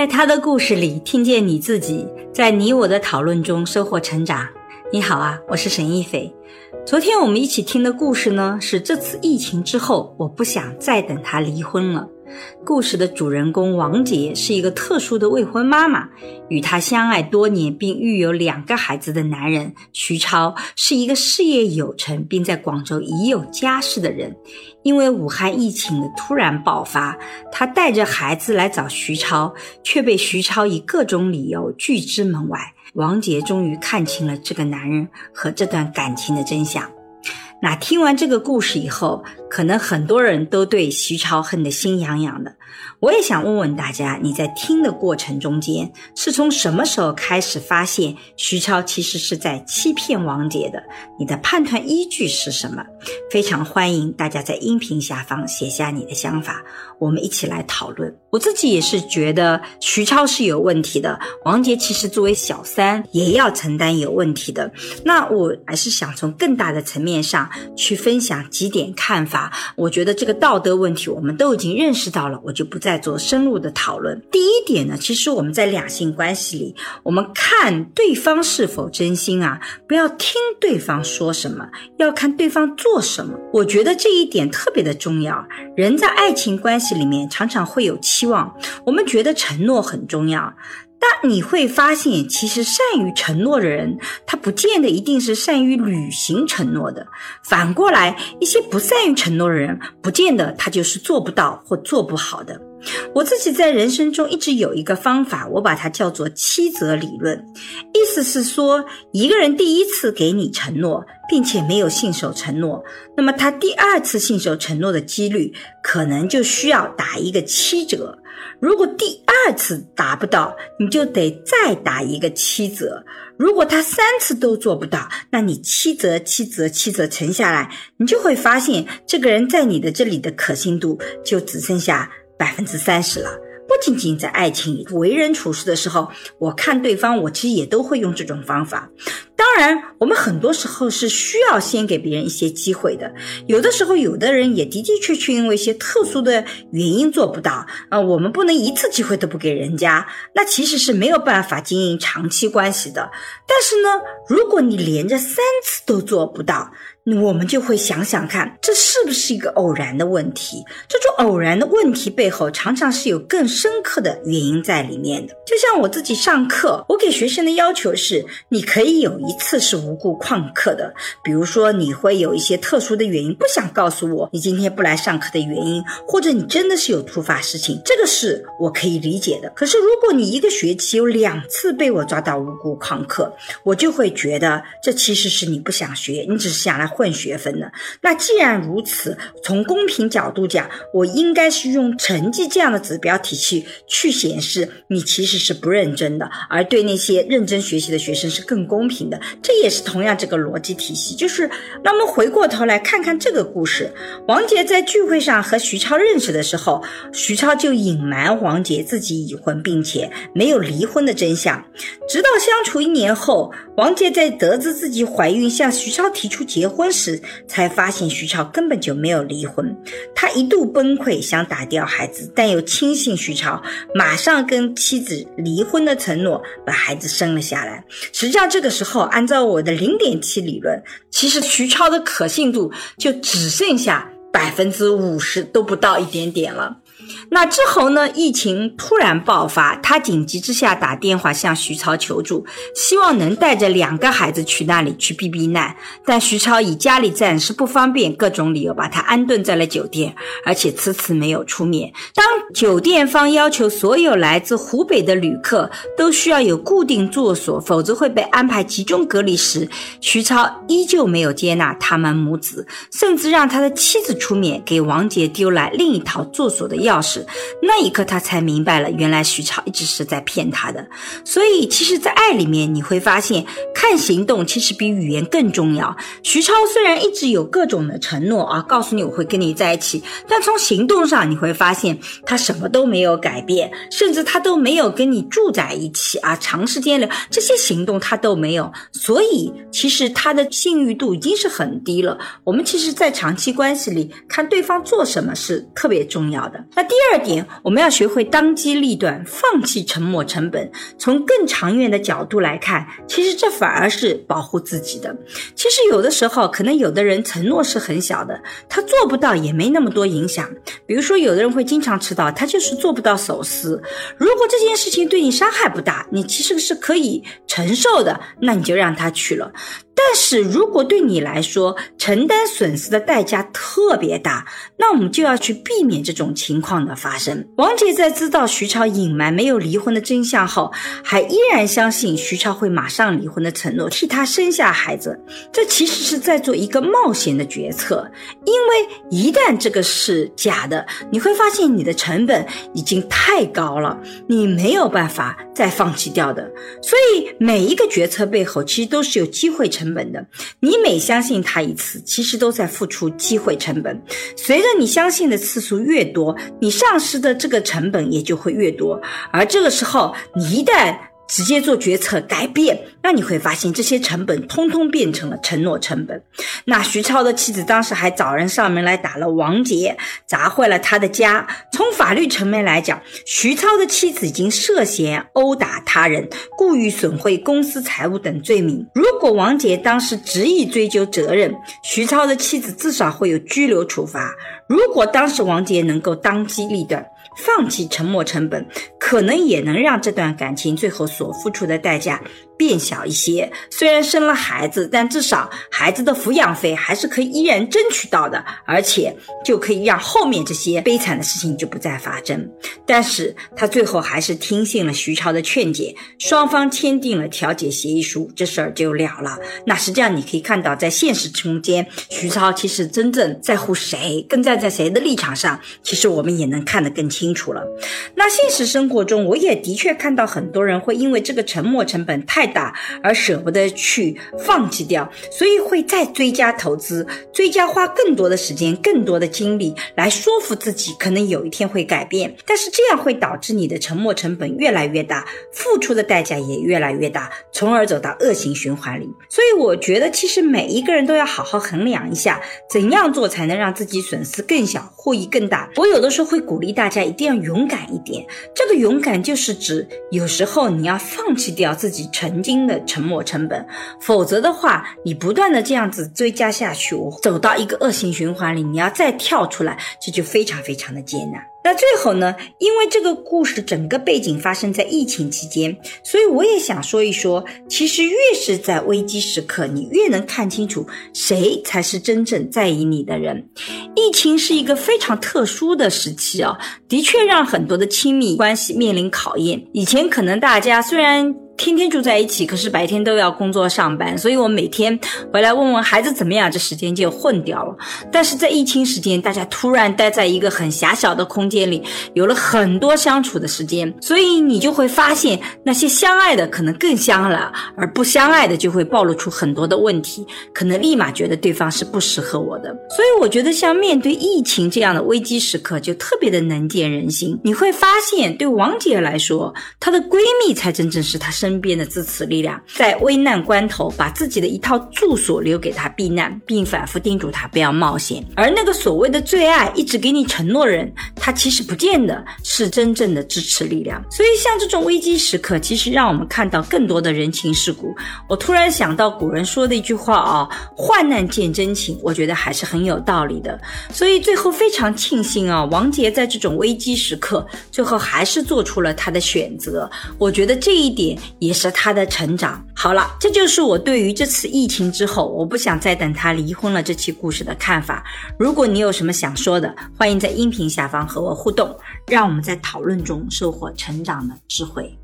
在他的故事里听见你自己，在你我的讨论中收获成长。你好啊，我是沈一斐。昨天我们一起听的故事呢，是这次疫情之后，我不想再等他离婚了。故事的主人公王杰是一个特殊的未婚妈妈，与她相爱多年并育有两个孩子的男人徐超是一个事业有成并在广州已有家室的人。因为武汉疫情的突然爆发，他带着孩子来找徐超，却被徐超以各种理由拒之门外。王杰终于看清了这个男人和这段感情的真相。那听完这个故事以后，可能很多人都对徐超恨得心痒痒的。我也想问问大家，你在听的过程中间，是从什么时候开始发现徐超其实是在欺骗王杰的？你的判断依据是什么？非常欢迎大家在音频下方写下你的想法，我们一起来讨论。我自己也是觉得徐超是有问题的，王杰其实作为小三也要承担有问题的。那我还是想从更大的层面上去分享几点看法。我觉得这个道德问题我们都已经认识到了，我就不再做深入的讨论。第一点呢，其实我们在两性关系里，我们看对方是否真心啊，不要听对方说什么，要看对方做什么。我觉得这一点特别的重要。人在爱情关系里面常常会有期望，我们觉得承诺很重要，但你会发现，其实善于承诺的人，他不见得一定是善于履行承诺的。反过来，一些不善于承诺的人，不见得他就是做不到或做不好的。我自己在人生中一直有一个方法，我把它叫做七则理论，意思是说，一个人第一次给你承诺，并且没有信守承诺，那么他第二次信守承诺的几率可能就需要打一个七折。如果第二次达不到，你就得再打一个七折。如果他三次都做不到，那你七折、七折、七折乘下来，你就会发现这个人在你的这里的可信度就只剩下。百分之三十了。不仅仅在爱情，为人处事的时候，我看对方，我其实也都会用这种方法。当然，我们很多时候是需要先给别人一些机会的。有的时候，有的人也的的确确因为一些特殊的原因做不到啊，我们不能一次机会都不给人家，那其实是没有办法经营长期关系的。但是呢，如果你连着三次都做不到，我们就会想想看，这是不是一个偶然的问题？这种偶然的问题背后，常常是有更深刻的原因在里面的。就像我自己上课，我给学生的要求是：你可以有一次是无故旷课的，比如说你会有一些特殊的原因，不想告诉我你今天不来上课的原因，或者你真的是有突发事情，这个是我可以理解的。可是如果你一个学期有两次被我抓到无故旷课，我就会觉得这其实是你不想学，你只是想来。混学分的，那既然如此，从公平角度讲，我应该是用成绩这样的指标体系去显示你其实是不认真的，而对那些认真学习的学生是更公平的。这也是同样这个逻辑体系。就是，那么回过头来看看这个故事，王杰在聚会上和徐超认识的时候，徐超就隐瞒王杰自己已婚并且没有离婚的真相，直到相处一年后，王杰在得知自己怀孕向徐超提出结婚。婚时才发现徐超根本就没有离婚，他一度崩溃，想打掉孩子，但又轻信徐超马上跟妻子离婚的承诺，把孩子生了下来。实际上这个时候，按照我的零点七理论，其实徐超的可信度就只剩下百分之五十都不到一点点了。那之后呢？疫情突然爆发，他紧急之下打电话向徐超求助，希望能带着两个孩子去那里去避避难。但徐超以家里暂时不方便各种理由，把他安顿在了酒店，而且迟迟没有出面。当酒店方要求所有来自湖北的旅客都需要有固定住所，否则会被安排集中隔离时，徐超依旧没有接纳他们母子，甚至让他的妻子出面给王杰丢来另一套住所的钥匙钥匙。那一刻，他才明白了，原来徐超一直是在骗他的。所以，其实，在爱里面，你会发现，看行动其实比语言更重要。徐超虽然一直有各种的承诺啊，告诉你我会跟你在一起，但从行动上你会发现，他什么都没有改变，甚至他都没有跟你住在一起啊，长时间的这些行动他都没有。所以，其实他的信誉度已经是很低了。我们其实，在长期关系里看对方做什么是特别重要的。那第二。点，我们要学会当机立断，放弃沉没成本。从更长远的角度来看，其实这反而是保护自己的。其实有的时候，可能有的人承诺是很小的，他做不到也没那么多影响。比如说，有的人会经常迟到，他就是做不到守时。如果这件事情对你伤害不大，你其实是可以承受的，那你就让他去了。但是如果对你来说承担损失的代价特别大，那我们就要去避免这种情况况的发生。王姐在知道徐超隐瞒没有离婚的真相后，还依然相信徐超会马上离婚的承诺，替他生下孩子。这其实是在做一个冒险的决策，因为一旦这个是假的，你会发现你的成本已经太高了，你没有办法再放弃掉的。所以每一个决策背后其实都是有机会成。本的，你每相信他一次，其实都在付出机会成本。随着你相信的次数越多，你丧失的这个成本也就会越多。而这个时候，你一旦直接做决策改变，那你会发现这些成本通通变成了承诺成本。那徐超的妻子当时还找人上门来打了王杰，砸坏了他的家。从法律层面来讲，徐超的妻子已经涉嫌殴打他人、故意损毁公司财物等罪名。如果王杰当时执意追究责任，徐超的妻子至少会有拘留处罚。如果当时王杰能够当机立断。放弃沉没成本，可能也能让这段感情最后所付出的代价变小一些。虽然生了孩子，但至少孩子的抚养费还是可以依然争取到的，而且就可以让后面这些悲惨的事情就不再发生。但是他最后还是听信了徐超的劝解，双方签订了调解协议书，这事儿就了了。那实际上你可以看到，在现实中间，徐超其实真正在乎谁，更站在谁的立场上，其实我们也能看得更清。楚了，那现实生活中，我也的确看到很多人会因为这个沉没成本太大而舍不得去放弃掉，所以会再追加投资，追加花更多的时间、更多的精力来说服自己，可能有一天会改变。但是这样会导致你的沉没成本越来越大，付出的代价也越来越大，从而走到恶性循环里。所以我觉得，其实每一个人都要好好衡量一下，怎样做才能让自己损失更小，获益更大。我有的时候会鼓励大家。一定要勇敢一点。这个勇敢就是指，有时候你要放弃掉自己沉曾经的沉没成本，否则的话，你不断的这样子追加下去，我走到一个恶性循环里，你要再跳出来，这就非常非常的艰难。那最后呢？因为这个故事整个背景发生在疫情期间，所以我也想说一说，其实越是在危机时刻，你越能看清楚谁才是真正在意你的人。疫情是一个非常特殊的时期啊，的确让很多的亲密关系面临考验。以前可能大家虽然。天天住在一起，可是白天都要工作上班，所以我每天回来问问孩子怎么样，这时间就混掉了。但是在疫情时间，大家突然待在一个很狭小的空间里，有了很多相处的时间，所以你就会发现那些相爱的可能更相了，而不相爱的就会暴露出很多的问题，可能立马觉得对方是不适合我的。所以我觉得像面对疫情这样的危机时刻，就特别的能见人心。你会发现，对王姐来说，她的闺蜜才真正是她身。身边的支持力量，在危难关头把自己的一套住所留给他避难，并反复叮嘱他不要冒险。而那个所谓的最爱，一直给你承诺人，他其实不见得是真正的支持力量。所以，像这种危机时刻，其实让我们看到更多的人情世故。我突然想到古人说的一句话啊：“患难见真情。”我觉得还是很有道理的。所以最后非常庆幸啊，王杰在这种危机时刻，最后还是做出了他的选择。我觉得这一点。也是他的成长。好了，这就是我对于这次疫情之后，我不想再等他离婚了这期故事的看法。如果你有什么想说的，欢迎在音频下方和我互动，让我们在讨论中收获成长的智慧。